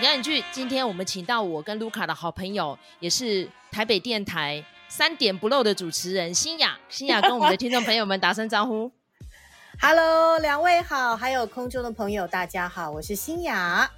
赶紧去！今天我们请到我跟卢卡的好朋友，也是台北电台三点不漏的主持人新雅。新雅跟我们的听众朋友们打声招呼。Hello，两位好，还有空中的朋友，大家好，我是新雅。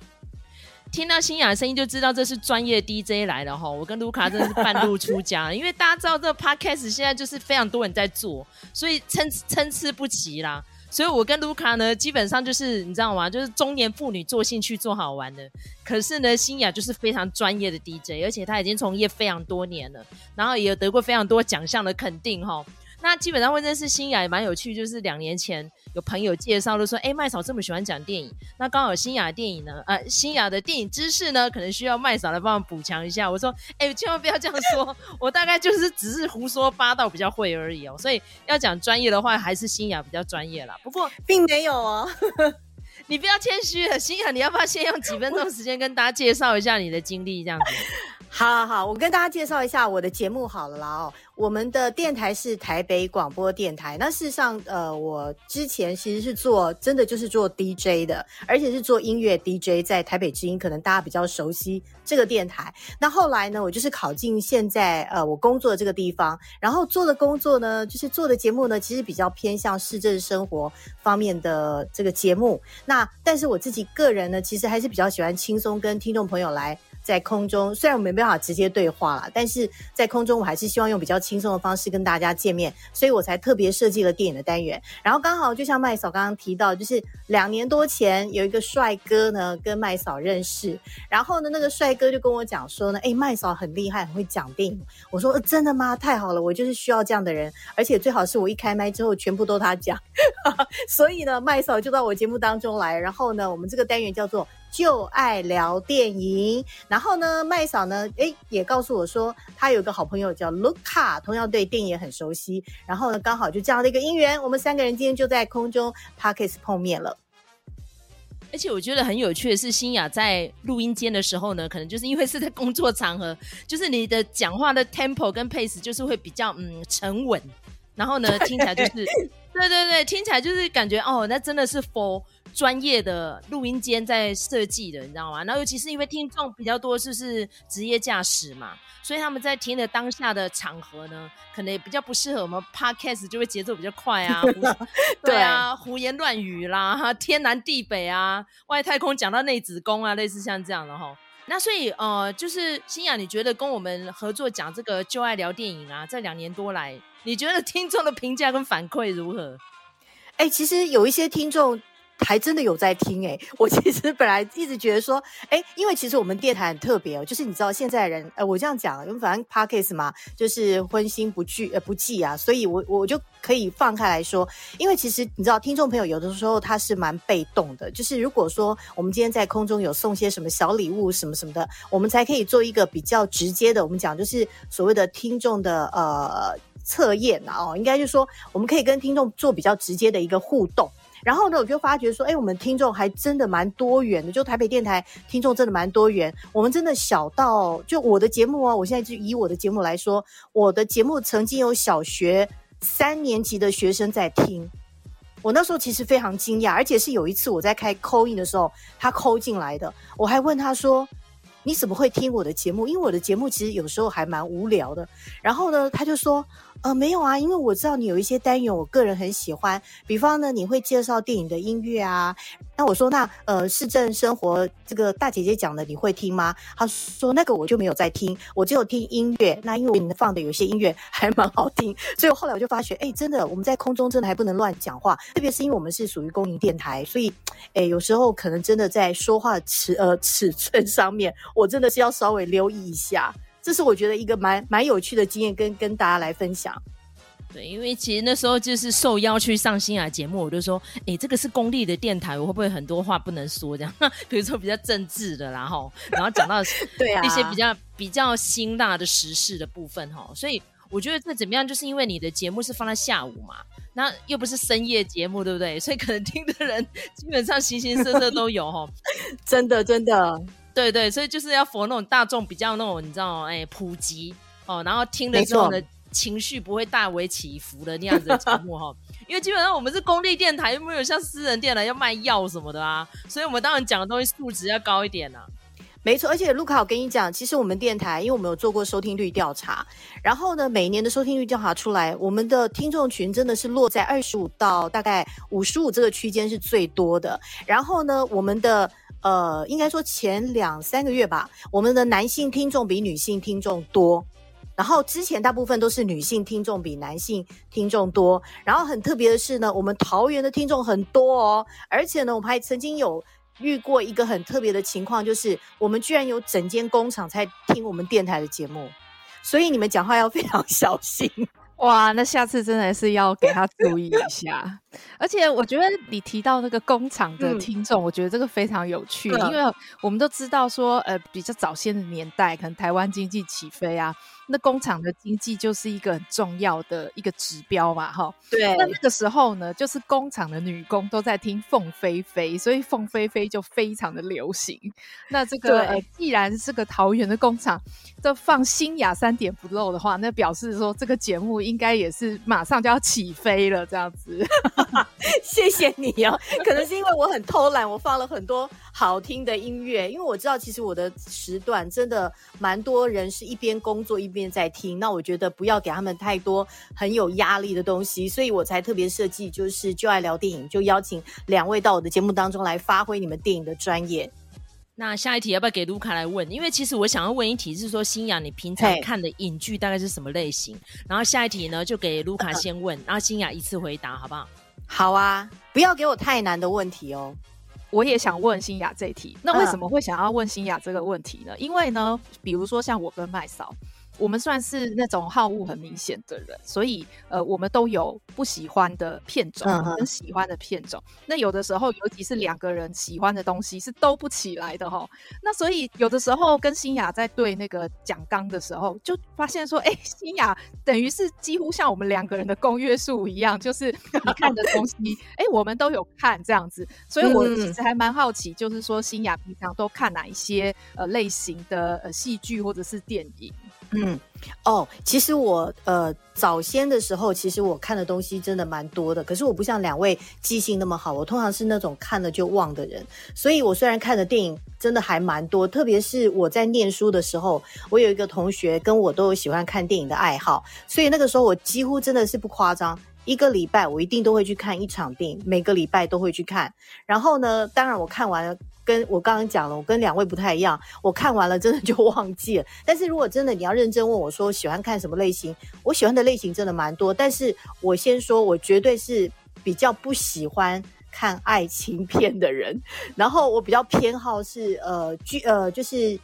听到新雅的声音就知道这是专业 DJ 来了哈。我跟卢卡真的是半路出家，因为大家知道这个 Podcast 现在就是非常多人在做，所以参参差不齐啦。所以我跟卢卡呢，基本上就是你知道吗？就是中年妇女做兴趣做好玩的。可是呢，新雅就是非常专业的 DJ，而且她已经从业非常多年了，然后也有得过非常多奖项的肯定哈。那基本上会认识新雅也蛮有趣，就是两年前有朋友介绍就说，哎，麦嫂这么喜欢讲电影，那刚好新雅的电影呢，呃，新雅的电影知识呢，可能需要麦嫂来帮我补强一下。我说，哎，千万不要这样说，我大概就是只是胡说八道比较会而已哦。所以要讲专业的话，还是新雅比较专业啦。不过 并没有哦，你不要谦虚了，欣雅，你要不要先用几分钟时间跟大家介绍一下你的经历，这样子？好好好，我跟大家介绍一下我的节目好了啦哦。我们的电台是台北广播电台。那事实上，呃，我之前其实是做真的就是做 DJ 的，而且是做音乐 DJ，在台北之音，可能大家比较熟悉这个电台。那后来呢，我就是考进现在呃我工作的这个地方，然后做的工作呢，就是做的节目呢，其实比较偏向市政生活方面的这个节目。那但是我自己个人呢，其实还是比较喜欢轻松跟听众朋友来。在空中，虽然我们没办法直接对话啦，但是在空中我还是希望用比较轻松的方式跟大家见面，所以我才特别设计了电影的单元。然后刚好就像麦嫂刚刚提到，就是两年多前有一个帅哥呢跟麦嫂认识，然后呢那个帅哥就跟我讲说呢，诶，麦嫂很厉害，很会讲电影。我说，真的吗？太好了，我就是需要这样的人，而且最好是我一开麦之后全部都他讲。所以呢，麦嫂就到我节目当中来，然后呢，我们这个单元叫做。就爱聊电影，然后呢，麦嫂呢，诶，也告诉我说，他有个好朋友叫卢卡，同样对电影很熟悉。然后呢，刚好就这样的一个姻缘，我们三个人今天就在空中 Podcast 碰面了。而且我觉得很有趣的是，欣雅在录音间的时候呢，可能就是因为是在工作场合，就是你的讲话的 tempo 跟 pace 就是会比较嗯沉稳，然后呢，听起来就是对对对，听起来就是感觉哦，那真的是 for。专业的录音间在设计的，你知道吗？然后尤其是因为听众比较多，就是职业驾驶嘛，所以他们在听的当下的场合呢，可能也比较不适合我们 podcast，就会节奏比较快啊，对啊，胡言乱语啦，天南地北啊，外太空讲到内子宫啊，类似像这样的齁。那所以呃，就是新雅，你觉得跟我们合作讲这个旧爱聊电影啊，这两年多来，你觉得听众的评价跟反馈如何？哎、其实有一些听众。还真的有在听诶、我其实本来一直觉得说，诶，因为其实我们电台很特别哦，就是你知道现在人，呃，我这样讲，因为反正 Podcast 嘛，就是婚心不惧呃不忌啊，所以我我就可以放开来说，因为其实你知道，听众朋友有的时候他是蛮被动的，就是如果说我们今天在空中有送些什么小礼物什么什么的，我们才可以做一个比较直接的，我们讲就是所谓的听众的呃测验啊，哦，应该就是说我们可以跟听众做比较直接的一个互动。然后呢，我就发觉说，哎，我们听众还真的蛮多元的，就台北电台听众真的蛮多元。我们真的小到，就我的节目啊，我现在就以我的节目来说，我的节目曾经有小学三年级的学生在听。我那时候其实非常惊讶，而且是有一次我在开 call in 的时候，他 call 进来的，我还问他说：“你怎么会听我的节目？因为我的节目其实有时候还蛮无聊的。”然后呢，他就说。呃，没有啊，因为我知道你有一些单元，我个人很喜欢。比方呢，你会介绍电影的音乐啊。那我说，那呃，市政生活这个大姐姐讲的，你会听吗？她说那个我就没有在听，我只有听音乐。那因为我们放的有些音乐 还蛮好听，所以后来我就发觉，哎，真的我们在空中真的还不能乱讲话，特别是因为我们是属于公营电台，所以，哎，有时候可能真的在说话尺呃尺寸上面，我真的是要稍微留意一下。这是我觉得一个蛮蛮有趣的经验跟，跟跟大家来分享。对，因为其实那时候就是受邀去上新雅节目，我就说，诶，这个是公立的电台，我会不会很多话不能说？这样，比如说比较政治的，然后然后讲到 对啊一些比较比较辛辣的时事的部分哈。所以我觉得这怎么样，就是因为你的节目是放在下午嘛，那又不是深夜节目，对不对？所以可能听的人基本上形形色色都有哈。真的，真的。对对，所以就是要符合那种大众比较那种你知道哎普及哦，然后听了之后呢，情绪不会大为起伏的那样子的节目哈。因为基本上我们是公立电台，又没有像私人电台要卖药什么的啊，所以我们当然讲的东西素质要高一点啊。没错，而且卢卡，我跟你讲，其实我们电台，因为我们有做过收听率调查，然后呢，每年的收听率调查出来，我们的听众群真的是落在二十五到大概五十五这个区间是最多的。然后呢，我们的呃，应该说前两三个月吧，我们的男性听众比女性听众多。然后之前大部分都是女性听众比男性听众多。然后很特别的是呢，我们桃园的听众很多哦，而且呢，我们还曾经有。遇过一个很特别的情况，就是我们居然有整间工厂在听我们电台的节目，所以你们讲话要非常 小心。哇，那下次真的是要给他注意一下。而且我觉得你提到那个工厂的听众，嗯、我觉得这个非常有趣，嗯、因为我们都知道说，呃，比较早先的年代，可能台湾经济起飞啊。那工厂的经济就是一个很重要的一个指标嘛，哈。对。那那个时候呢，就是工厂的女工都在听凤飞飞，所以凤飞飞就非常的流行。那这个呃，既然这个桃园的工厂都放新雅三点不漏的话，那表示说这个节目应该也是马上就要起飞了，这样子。谢谢你哦。可能是因为我很偷懒，我放了很多好听的音乐，因为我知道其实我的时段真的蛮多人是一边工作一边在听，那我觉得不要给他们太多很有压力的东西，所以我才特别设计，就是就爱聊电影，就邀请两位到我的节目当中来发挥你们电影的专业。那下一题要不要给卢卡来问？因为其实我想要问一题是说，新雅你平常看的影剧大概是什么类型？然后下一题呢就给卢卡先问，然后新雅一次回答，好不好？好啊，不要给我太难的问题哦。我也想问新雅这一题，那为什么会想要问新雅这个问题呢？因为呢，比如说像我跟麦嫂。我们算是那种好恶很明显的人，所以呃，我们都有不喜欢的片种跟喜欢的片种。嗯、那有的时候，尤其是两个人喜欢的东西是兜不起来的哈。那所以有的时候跟新雅在对那个讲纲的时候，就发现说，哎、欸，欣雅等于是几乎像我们两个人的公约数一样，就是你看的东西，哎、欸，我们都有看这样子。所以我其实还蛮好奇，就是说新雅平常都看哪一些呃类型的呃戏剧或者是电影？嗯，哦，其实我呃早先的时候，其实我看的东西真的蛮多的。可是我不像两位记性那么好，我通常是那种看了就忘的人。所以我虽然看的电影真的还蛮多，特别是我在念书的时候，我有一个同学跟我都有喜欢看电影的爱好，所以那个时候我几乎真的是不夸张，一个礼拜我一定都会去看一场电影，每个礼拜都会去看。然后呢，当然我看完了。跟我刚刚讲了，我跟两位不太一样。我看完了，真的就忘记了。但是如果真的你要认真问我说喜欢看什么类型，我喜欢的类型真的蛮多。但是我先说，我绝对是比较不喜欢看爱情片的人。然后我比较偏好是呃剧呃就是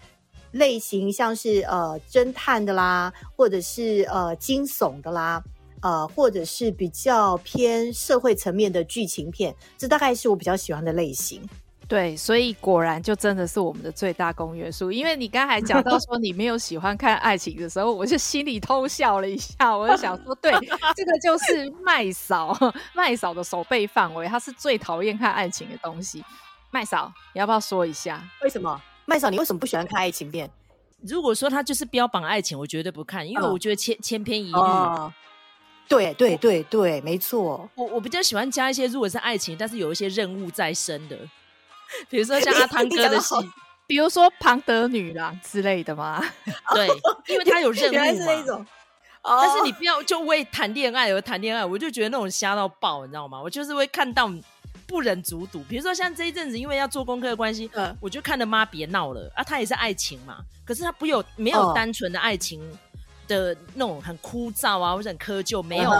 类型像是呃侦探的啦，或者是呃惊悚的啦，呃或者是比较偏社会层面的剧情片。这大概是我比较喜欢的类型。对，所以果然就真的是我们的最大公约数。因为你刚才讲到说你没有喜欢看爱情的时候，我就心里偷笑了一下。我就想说，对，这个就是麦嫂，麦嫂的手背范围，她是最讨厌看爱情的东西。麦嫂，你要不要说一下为什么？麦嫂，你为什么不喜欢看爱情片？如果说他就是标榜爱情，我绝对不看，因为我觉得千千篇一律。哦、对对对对，没错。我我比较喜欢加一些，如果是爱情，但是有一些任务在身的。比如说像阿汤 哥的戏，比如说庞德女郎之类的吗？对，因为他有任务嘛。是那种，但是你不要就为谈恋爱而谈恋爱，我就觉得那种瞎到爆，你知道吗？我就是会看到不忍卒睹。比如说像这一阵子，因为要做功课的关系，嗯，我就看了妈别闹了啊，他也是爱情嘛，可是他不有没有单纯的爱情的那种很枯燥啊，或者很窠臼，没有，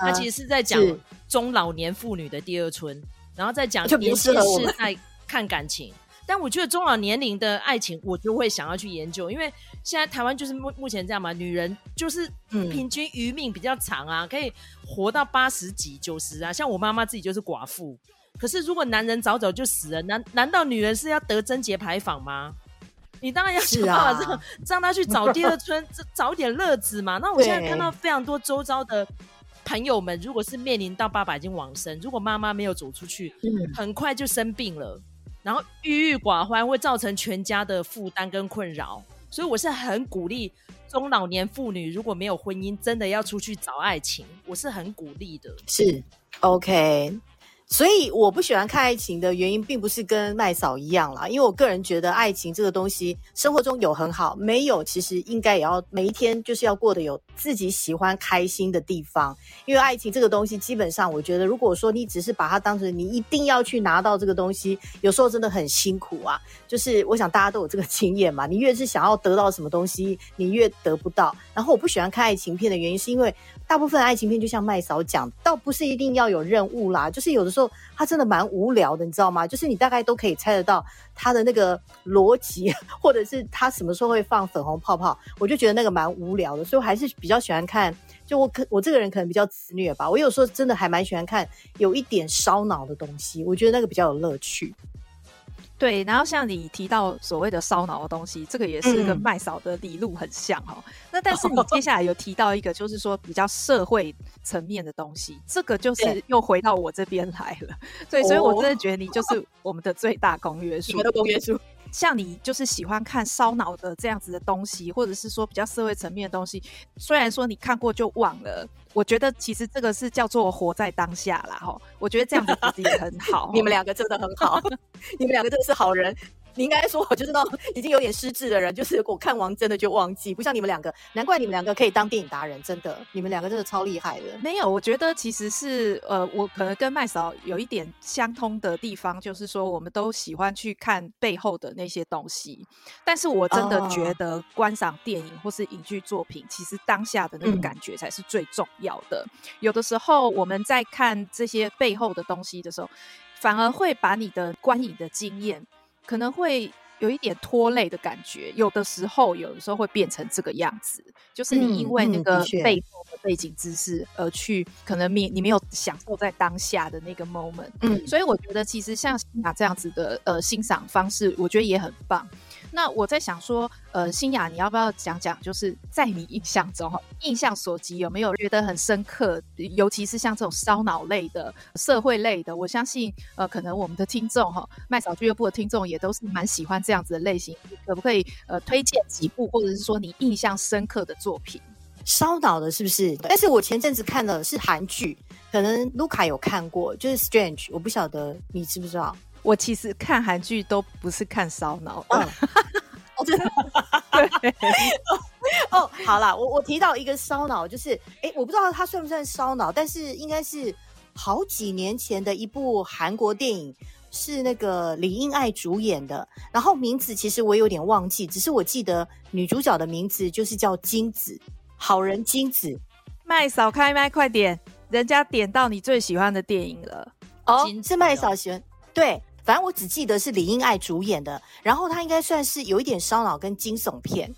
他其实是在讲中老年妇女的第二春，然后再讲年轻世代。看感情，但我觉得中老年龄的爱情，我就会想要去研究，因为现在台湾就是目目前这样嘛，女人就是平均余命比较长啊，可以活到八十几、九十啊。像我妈妈自己就是寡妇，可是如果男人早早就死了，难难道女人是要得贞节牌坊吗？你当然要想办法让让她去找第二春，找点乐子嘛。那我现在看到非常多周遭的朋友们，如果是面临到爸爸已经往生，如果妈妈没有走出去，很快就生病了。然后郁郁寡欢会造成全家的负担跟困扰，所以我是很鼓励中老年妇女如果没有婚姻，真的要出去找爱情，我是很鼓励的。是，OK，所以我不喜欢看爱情的原因，并不是跟麦嫂一样啦，因为我个人觉得爱情这个东西，生活中有很好，没有其实应该也要每一天就是要过得有自己喜欢开心的地方。因为爱情这个东西，基本上我觉得，如果说你只是把它当成你一定要去拿到这个东西，有时候真的很辛苦啊。就是我想大家都有这个经验嘛，你越是想要得到什么东西，你越得不到。然后我不喜欢看爱情片的原因，是因为大部分爱情片就像麦嫂讲，倒不是一定要有任务啦，就是有的时候。他真的蛮无聊的，你知道吗？就是你大概都可以猜得到他的那个逻辑，或者是他什么时候会放粉红泡泡，我就觉得那个蛮无聊的，所以我还是比较喜欢看。就我可我这个人可能比较自虐吧，我有时候真的还蛮喜欢看有一点烧脑的东西，我觉得那个比较有乐趣。对，然后像你提到所谓的烧脑的东西，这个也是跟麦嫂的理路很像哈、哦。嗯、那但是你接下来有提到一个，就是说比较社会层面的东西，这个就是又回到我这边来了。对，所以我真的觉得你就是我们的最大公约数。我们的公约数。像你就是喜欢看烧脑的这样子的东西，或者是说比较社会层面的东西，虽然说你看过就忘了，我觉得其实这个是叫做活在当下啦哈。我觉得这样子其实也很好。你们两个真的很好，你们两个真的是好人。你应该说，我就是那种已经有点失智的人，就是我看完真的就忘记，不像你们两个，难怪你们两个可以当电影达人，真的，你们两个真的超厉害的。没有，我觉得其实是呃，我可能跟麦嫂有一点相通的地方，就是说我们都喜欢去看背后的那些东西。但是我真的觉得观赏电影或是影剧作品，其实当下的那个感觉才是最重要的。嗯、有的时候我们在看这些背后的东西的时候，反而会把你的观影的经验。可能会有一点拖累的感觉，有的时候，有的时候会变成这个样子，就是你因为那个背后的背景知识而去，可能你你没有享受在当下的那个 moment，嗯，所以我觉得其实像欣雅这样子的呃欣赏方式，我觉得也很棒。那我在想说，呃，欣雅，你要不要讲讲？就是在你印象中，印象所及，有没有觉得很深刻？尤其是像这种烧脑类的、社会类的，我相信，呃，可能我们的听众哈，麦嫂俱乐部的听众也都是蛮喜欢这样子的类型。可不可以呃推荐几部，或者是说你印象深刻的作品？烧脑的，是不是？但是我前阵子看的是韩剧，可能卢卡有看过，就是《Strange》，我不晓得你知不知道。我其实看韩剧都不是看烧脑，哦，真的，对，哦，好啦，我我提到一个烧脑，就是，哎、欸，我不知道它算不算烧脑，但是应该是好几年前的一部韩国电影，是那个李英爱主演的，然后名字其实我有点忘记，只是我记得女主角的名字就是叫金子，好人金子，麦嫂开麦快点，人家点到你最喜欢的电影了，哦，是麦嫂喜欢，对。反正我只记得是李英爱主演的，然后她应该算是有一点烧脑跟惊悚片。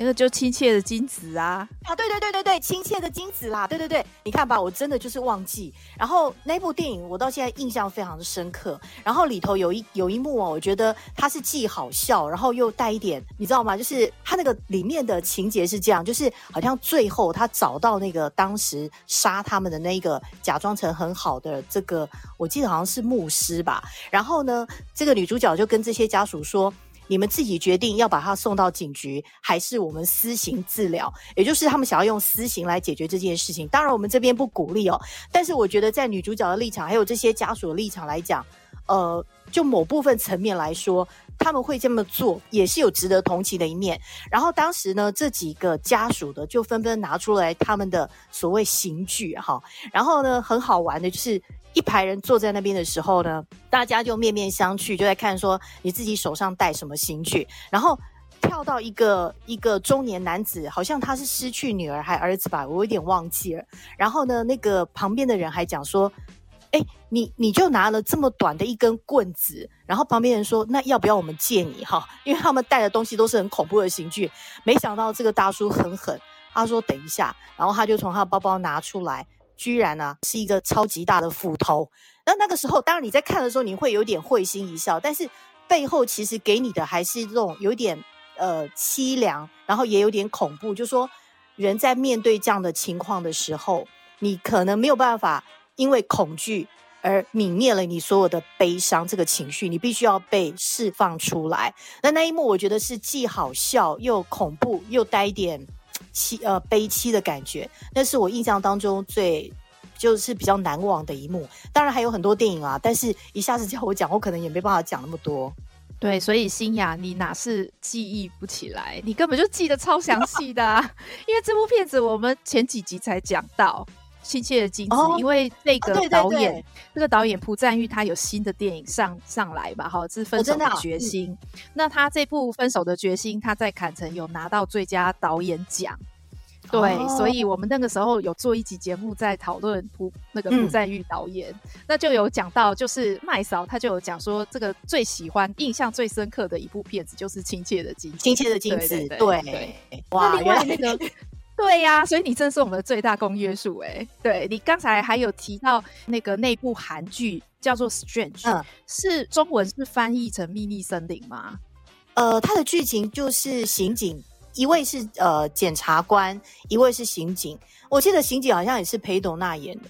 那个就亲切的金子啊啊，对对对对对，亲切的金子啦，对对对，你看吧，我真的就是忘记。然后那部电影我到现在印象非常的深刻。然后里头有一有一幕哦，我觉得它是既好笑，然后又带一点，你知道吗？就是它那个里面的情节是这样，就是好像最后他找到那个当时杀他们的那个假装成很好的这个，我记得好像是牧师吧。然后呢，这个女主角就跟这些家属说。你们自己决定要把他送到警局，还是我们私刑治疗？也就是他们想要用私刑来解决这件事情。当然，我们这边不鼓励哦。但是，我觉得在女主角的立场，还有这些家属的立场来讲，呃，就某部分层面来说，他们会这么做，也是有值得同情的一面。然后当时呢，这几个家属的就纷纷拿出来他们的所谓刑具，哈。然后呢，很好玩的就是。一排人坐在那边的时候呢，大家就面面相觑，就在看说你自己手上带什么刑具。然后跳到一个一个中年男子，好像他是失去女儿还儿子吧，我有点忘记了。然后呢，那个旁边的人还讲说：“哎，你你就拿了这么短的一根棍子。”然后旁边人说：“那要不要我们借你哈？因为他们带的东西都是很恐怖的刑具。”没想到这个大叔很狠，他说：“等一下。”然后他就从他包包拿出来。居然呢、啊，是一个超级大的斧头。那那个时候，当然你在看的时候，你会有点会心一笑，但是背后其实给你的还是这种有点呃凄凉，然后也有点恐怖。就说人在面对这样的情况的时候，你可能没有办法因为恐惧而泯灭了你所有的悲伤这个情绪，你必须要被释放出来。那那一幕，我觉得是既好笑又恐怖又带一点。凄呃悲凄的感觉，那是我印象当中最就是比较难忘的一幕。当然还有很多电影啊，但是一下子叫我讲，我可能也没办法讲那么多。对，所以新雅，你哪是记忆不起来，你根本就记得超详细的啊！因为这部片子我们前几集才讲到《亲切的金子》，哦，因为那个导演，这、哦、个导演朴赞玉他有新的电影上上来吧？哈，是《分手的决心》哦啊嗯。那他这部《分手的决心》，他在坎城有拿到最佳导演奖。对、哦，所以我们那个时候有做一集节目在讨论朴那个朴赞玉导演，嗯、那就有讲到，就是麦嫂他就有讲说，这个最喜欢、印象最深刻的一部片子就是《亲切的金子》。亲切的金子，对，对，对，对，哇，那另外那个，对呀、啊，所以你真的是我们的最大公约数哎。对，你刚才还有提到那个那部韩剧叫做《Strange》，嗯，是中文是翻译成《秘密森林》吗？呃，它的剧情就是刑警。一位是呃检察官，一位是刑警。我记得刑警好像也是裴斗娜演的，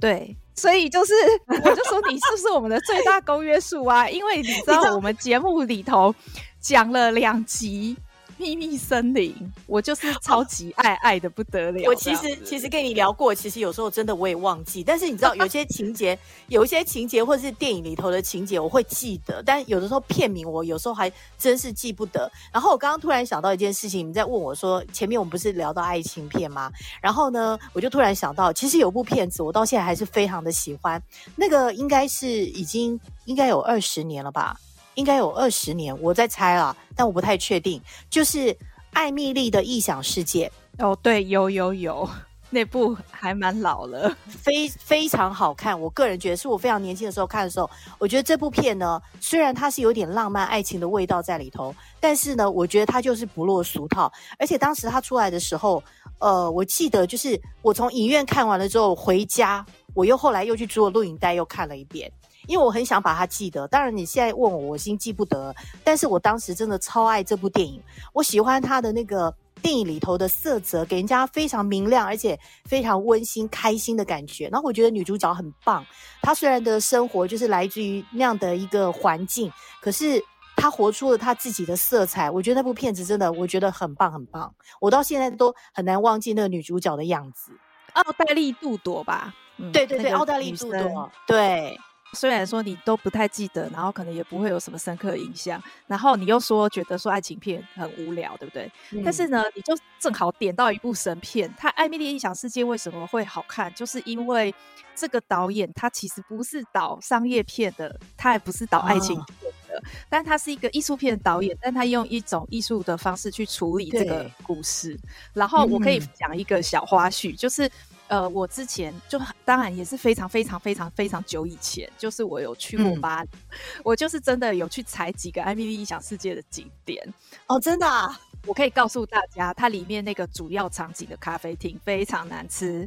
对。所以就是，我就说你是不是我们的最大公约数啊？因为你知道 我们节目里头讲了两集。秘密森林，我就是超级爱爱的不得了。我其实其实跟你聊过，其实有时候真的我也忘记。但是你知道，有些情节，有一些情节或者是电影里头的情节，我会记得。但有的时候片名，我有时候还真是记不得。然后我刚刚突然想到一件事情，你在问我说，前面我们不是聊到爱情片吗？然后呢，我就突然想到，其实有部片子，我到现在还是非常的喜欢。那个应该是已经应该有二十年了吧。应该有二十年，我在猜了，但我不太确定。就是艾蜜莉的异想世界哦，对，有有有，那部还蛮老了，非非常好看。我个人觉得，是我非常年轻的时候看的时候，我觉得这部片呢，虽然它是有点浪漫爱情的味道在里头，但是呢，我觉得它就是不落俗套。而且当时它出来的时候，呃，我记得就是我从影院看完了之后回家，我又后来又去租了录影带又看了一遍。因为我很想把它记得，当然你现在问我，我已经记不得。但是我当时真的超爱这部电影，我喜欢它的那个电影里头的色泽，给人家非常明亮而且非常温馨、开心的感觉。然后我觉得女主角很棒，她虽然的生活就是来自于那样的一个环境，可是她活出了她自己的色彩。我觉得那部片子真的，我觉得很棒很棒。我到现在都很难忘记那个女主角的样子，奥黛丽·杜朵吧？嗯、对对对，奥黛丽·杜朵，对。虽然说你都不太记得，然后可能也不会有什么深刻的印象，然后你又说觉得说爱情片很无聊，对不对？嗯、但是呢，你就正好点到一部神片。他《艾蜜莉异想世界》为什么会好看？就是因为这个导演他其实不是导商业片的，他也不是导爱情片的，哦、但他是一个艺术片的导演，但他用一种艺术的方式去处理这个故事。然后我可以讲一个小花絮，嗯、就是。呃，我之前就当然也是非常非常非常非常久以前，就是我有去过巴黎，嗯、我就是真的有去踩几个艾蜜莉异想世界的景点哦，真的，啊，我可以告诉大家，它里面那个主要场景的咖啡厅非常难吃，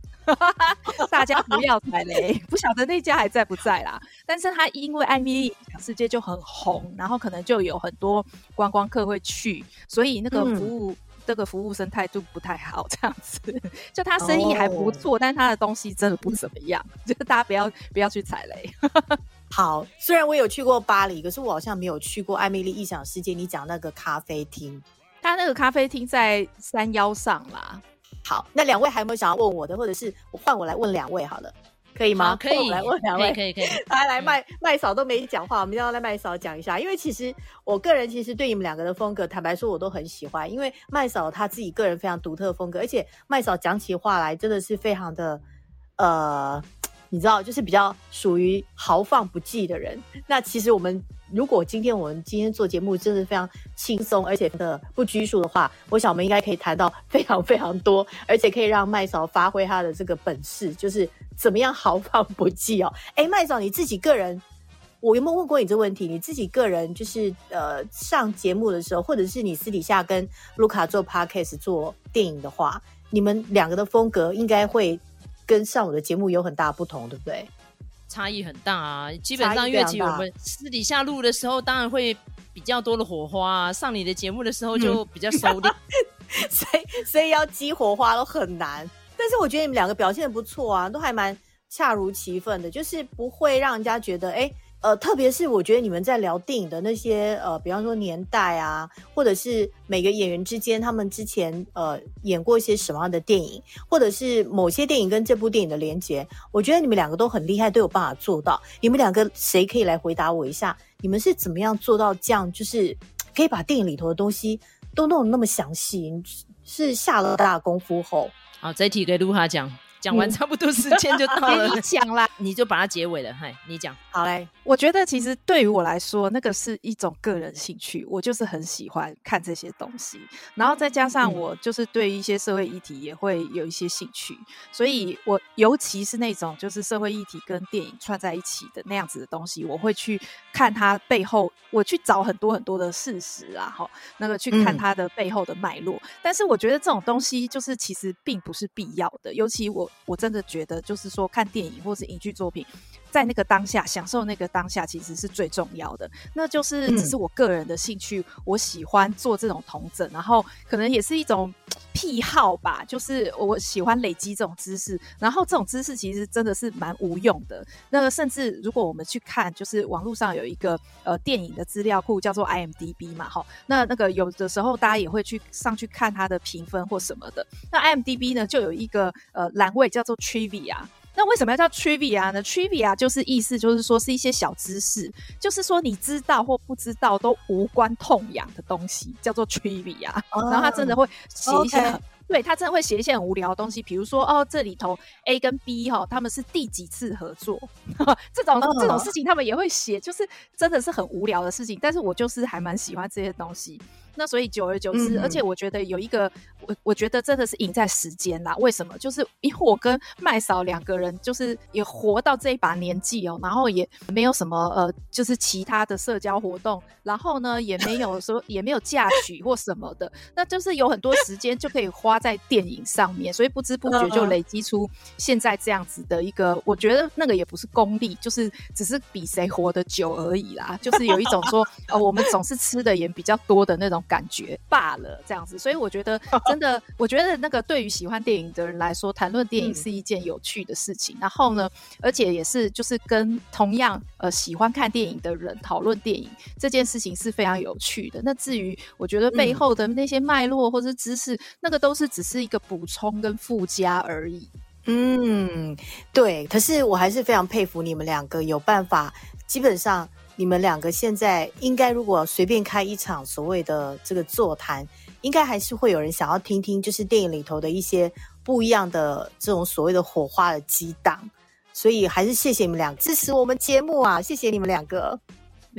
大家不要踩雷，不晓得那家还在不在啦。但是它因为艾蜜莉异想世界就很红，然后可能就有很多观光客会去，所以那个服务。嗯这个服务生态度不太好，这样子，就他生意还不错，oh. 但他的东西真的不怎么样，就是大家不要不要去踩雷。好，虽然我有去过巴黎，可是我好像没有去过艾米丽异想世界。你讲那个咖啡厅，他那个咖啡厅在山腰上啦。好，那两位还有没有想要问我的，或者是我换我来问两位好了。可以吗？可以，来问两位，可以，可以，来 来，麦麦嫂都没讲话，我们要来麦嫂讲一下。因为其实我个人其实对你们两个的风格，坦白说，我都很喜欢。因为麦嫂她自己个人非常独特的风格，而且麦嫂讲起话来真的是非常的，呃，你知道，就是比较属于豪放不羁的人。那其实我们。如果今天我们今天做节目真的非常轻松，而且的不拘束的话，我想我们应该可以谈到非常非常多，而且可以让麦嫂发挥她的这个本事，就是怎么样豪 放不羁哦。哎，麦嫂你自己个人，我有没有问过你这个问题？你自己个人就是呃上节目的时候，或者是你私底下跟卢卡做 podcast 做电影的话，你们两个的风格应该会跟上我的节目有很大不同，对不对？差异很大啊，基本上，乐器我们私底下录的时候，当然会比较多的火花啊。上你的节目的时候就比较收敛，嗯、所以所以要激火花都很难。但是我觉得你们两个表现的不错啊，都还蛮恰如其分的，就是不会让人家觉得哎、欸，呃，特别是我觉得你们在聊电影的那些呃，比方说年代啊，或者是每个演员之间他们之前呃演过一些什么样的电影，或者是某些电影跟这部电影的连接，我觉得你们两个都很厉害，都有办法做到。你们两个谁可以来回答我一下？你们是怎么样做到这样，就是可以把电影里头的东西都弄得那么详细？是下了大功夫后？好，这题给露哈讲。讲完差不多时间就到了，你讲啦，你就把它结尾了。嗨，你讲好嘞。我觉得其实对于我来说，那个是一种个人兴趣，我就是很喜欢看这些东西，然后再加上我就是对一些社会议题也会有一些兴趣，所以我尤其是那种就是社会议题跟电影串在一起的那样子的东西，我会去看它背后，我去找很多很多的事实啊，哈，那个去看它的背后的脉络。但是我觉得这种东西就是其实并不是必要的，尤其我。我真的觉得，就是说看电影或是影剧作品，在那个当下享受那个当下，其实是最重要的。那就是只是我个人的兴趣，嗯、我喜欢做这种同整，然后可能也是一种癖好吧。就是我喜欢累积这种知识，然后这种知识其实真的是蛮无用的。那个甚至如果我们去看，就是网络上有一个呃电影的资料库叫做 IMDB 嘛，哈，那那个有的时候大家也会去上去看它的评分或什么的。那 IMDB 呢，就有一个呃栏位叫做 Trivia。那为什么要叫 Trivia 呢？Trivia 就是意思就是说是一些小知识，就是说你知道或不知道都无关痛痒的东西，叫做 Trivia。Oh, 然后他真的会写一些.对，他真的会写一些很无聊的东西，比如说哦，这里头 A 跟 B 哈、哦，他们是第几次合作，这种、oh. 这种事情他们也会写，就是真的是很无聊的事情。但是我就是还蛮喜欢这些东西。那所以久而久之，嗯、而且我觉得有一个，我我觉得真的是赢在时间啦。为什么？就是因为我跟麦嫂两个人，就是也活到这一把年纪哦，然后也没有什么呃，就是其他的社交活动，然后呢也没有说也没有嫁娶或什么的，那就是有很多时间就可以花在电影上面，所以不知不觉就累积出现在这样子的一个，我觉得那个也不是功利，就是只是比谁活得久而已啦。就是有一种说，呃，我们总是吃的盐比较多的那种。感觉罢了，这样子，所以我觉得 真的，我觉得那个对于喜欢电影的人来说，谈论电影是一件有趣的事情。嗯、然后呢，而且也是就是跟同样呃喜欢看电影的人讨论电影这件事情是非常有趣的。那至于我觉得背后的那些脉络或是知识，嗯、那个都是只是一个补充跟附加而已。嗯，对。可是我还是非常佩服你们两个有办法，基本上。你们两个现在应该，如果随便开一场所谓的这个座谈，应该还是会有人想要听听，就是电影里头的一些不一样的这种所谓的火花的激荡。所以还是谢谢你们俩支持我们节目啊！谢谢你们两个。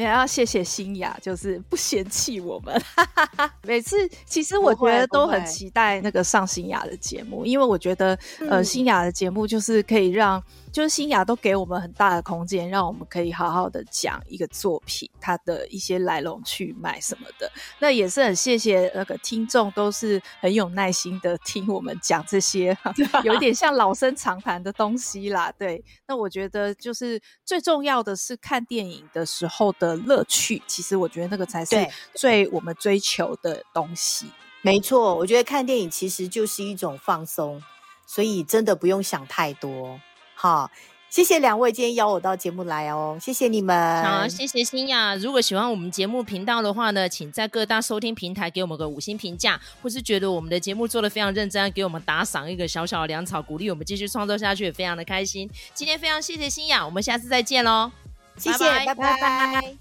也要谢谢新雅，就是不嫌弃我们。每次其实我觉得都很期待那个上新雅的节目，因为我觉得呃，新雅的节目就是可以让。就是新雅都给我们很大的空间，让我们可以好好的讲一个作品，它的一些来龙去脉什么的。那也是很谢谢那个听众，都是很有耐心的听我们讲这些，有一点像老生常谈的东西啦。对，那我觉得就是最重要的是看电影的时候的乐趣，其实我觉得那个才是最我们追求的东西。没错，我觉得看电影其实就是一种放松，所以真的不用想太多。好，谢谢两位今天邀我到节目来哦，谢谢你们。好，谢谢新雅。如果喜欢我们节目频道的话呢，请在各大收听平台给我们个五星评价，或是觉得我们的节目做的非常认真，给我们打赏一个小小的粮草，鼓励我们继续创作下去，也非常的开心。今天非常谢谢新雅，我们下次再见喽，谢谢，拜拜拜拜。